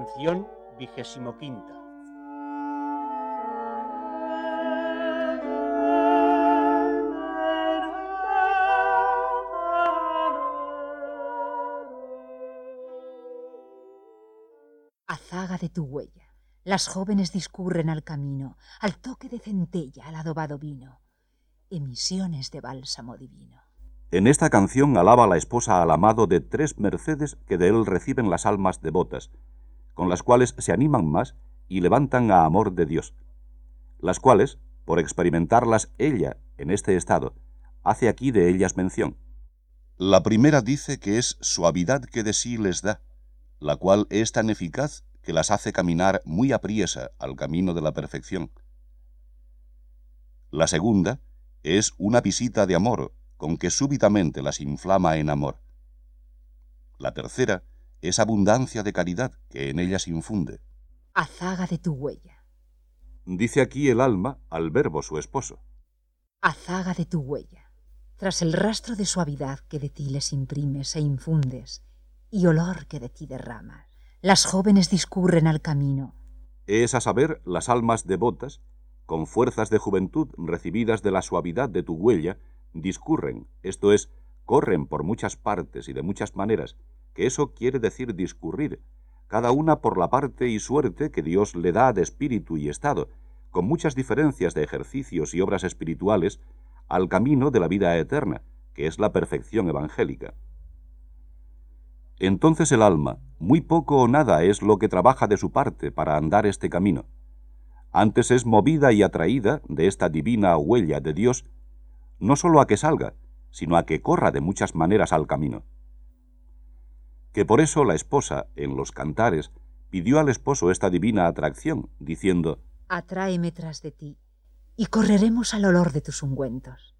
Canción vigésimo quinta. Azaga de tu huella. Las jóvenes discurren al camino, al toque de centella, al adobado vino. Emisiones de bálsamo divino. En esta canción alaba la esposa al amado de tres mercedes que de él reciben las almas devotas, con las cuales se animan más y levantan a amor de Dios, las cuales, por experimentarlas ella en este estado, hace aquí de ellas mención. La primera dice que es suavidad que de sí les da, la cual es tan eficaz que las hace caminar muy apriesa al camino de la perfección. La segunda es una visita de amor con que súbitamente las inflama en amor. La tercera es abundancia de caridad que en ellas infunde. Azaga de tu huella. Dice aquí el alma al verbo su esposo. Azaga de tu huella. Tras el rastro de suavidad que de ti les imprimes e infundes, y olor que de ti derramas, las jóvenes discurren al camino. Es a saber las almas devotas, con fuerzas de juventud recibidas de la suavidad de tu huella, discurren, esto es, corren por muchas partes y de muchas maneras, eso quiere decir discurrir, cada una por la parte y suerte que Dios le da de espíritu y estado, con muchas diferencias de ejercicios y obras espirituales, al camino de la vida eterna, que es la perfección evangélica. Entonces el alma, muy poco o nada es lo que trabaja de su parte para andar este camino. Antes es movida y atraída de esta divina huella de Dios no sólo a que salga, sino a que corra de muchas maneras al camino. Que por eso la esposa, en los cantares, pidió al esposo esta divina atracción, diciendo, Atráeme tras de ti, y correremos al olor de tus ungüentos.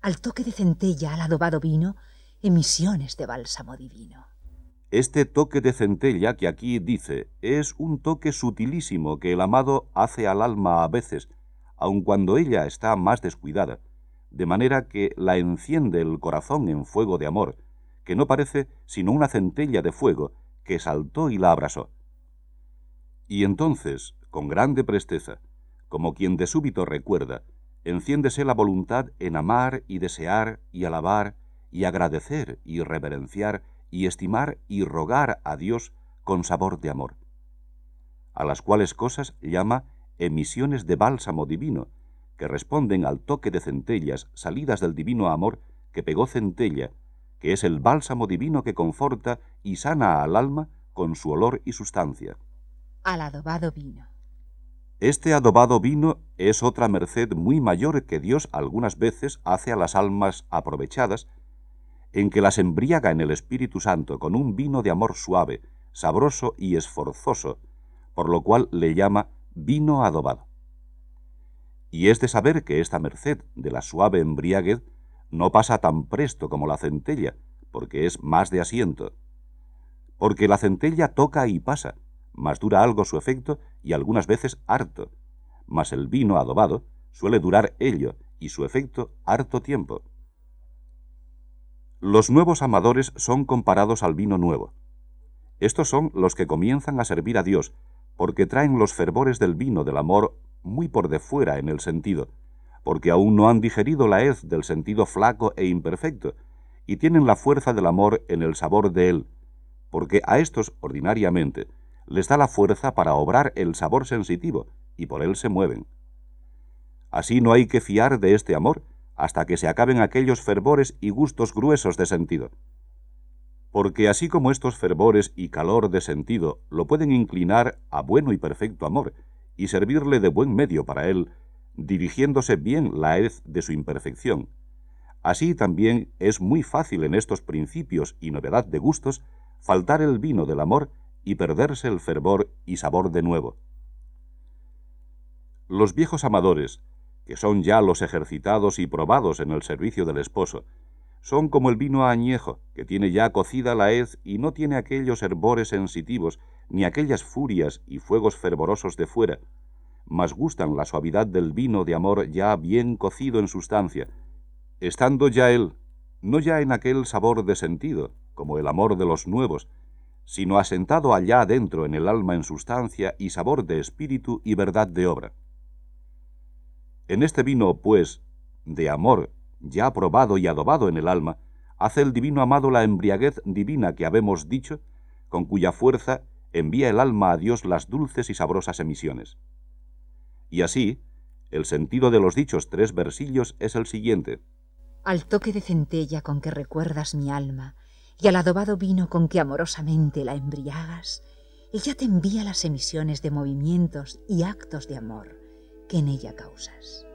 Al toque de centella, al adobado vino, emisiones de bálsamo divino. Este toque de centella que aquí dice es un toque sutilísimo que el amado hace al alma a veces, aun cuando ella está más descuidada, de manera que la enciende el corazón en fuego de amor, que no parece sino una centella de fuego que saltó y la abrasó. Y entonces, con grande presteza, como quien de súbito recuerda, enciéndese la voluntad en amar y desear y alabar y agradecer y reverenciar y estimar y rogar a Dios con sabor de amor, a las cuales cosas llama emisiones de bálsamo divino, que responden al toque de centellas salidas del divino amor que pegó centella, que es el bálsamo divino que conforta y sana al alma con su olor y sustancia. Al adobado vino. Este adobado vino es otra merced muy mayor que Dios algunas veces hace a las almas aprovechadas, en que las embriaga en el Espíritu Santo con un vino de amor suave, sabroso y esforzoso, por lo cual le llama vino adobado y es de saber que esta merced de la suave embriaguez no pasa tan presto como la centella, porque es más de asiento. Porque la centella toca y pasa, mas dura algo su efecto y algunas veces harto, mas el vino adobado suele durar ello y su efecto harto tiempo. Los nuevos amadores son comparados al vino nuevo. Estos son los que comienzan a servir a Dios, porque traen los fervores del vino del amor muy por de fuera en el sentido, porque aún no han digerido la hez del sentido flaco e imperfecto, y tienen la fuerza del amor en el sabor de él, porque a estos ordinariamente les da la fuerza para obrar el sabor sensitivo, y por él se mueven. Así no hay que fiar de este amor hasta que se acaben aquellos fervores y gustos gruesos de sentido. Porque así como estos fervores y calor de sentido lo pueden inclinar a bueno y perfecto amor, y servirle de buen medio para él, dirigiéndose bien la hez de su imperfección. Así también es muy fácil en estos principios y novedad de gustos faltar el vino del amor y perderse el fervor y sabor de nuevo. Los viejos amadores, que son ya los ejercitados y probados en el servicio del esposo, son como el vino añejo, que tiene ya cocida la hez y no tiene aquellos hervores sensitivos ni aquellas furias y fuegos fervorosos de fuera, mas gustan la suavidad del vino de amor ya bien cocido en sustancia, estando ya él, no ya en aquel sabor de sentido, como el amor de los nuevos, sino asentado allá adentro en el alma en sustancia y sabor de espíritu y verdad de obra. En este vino, pues, de amor, ya aprobado y adobado en el alma, hace el divino amado la embriaguez divina que habemos dicho, con cuya fuerza envía el alma a Dios las dulces y sabrosas emisiones. Y así, el sentido de los dichos tres versillos es el siguiente. Al toque de centella con que recuerdas mi alma, y al adobado vino con que amorosamente la embriagas, ella te envía las emisiones de movimientos y actos de amor que en ella causas.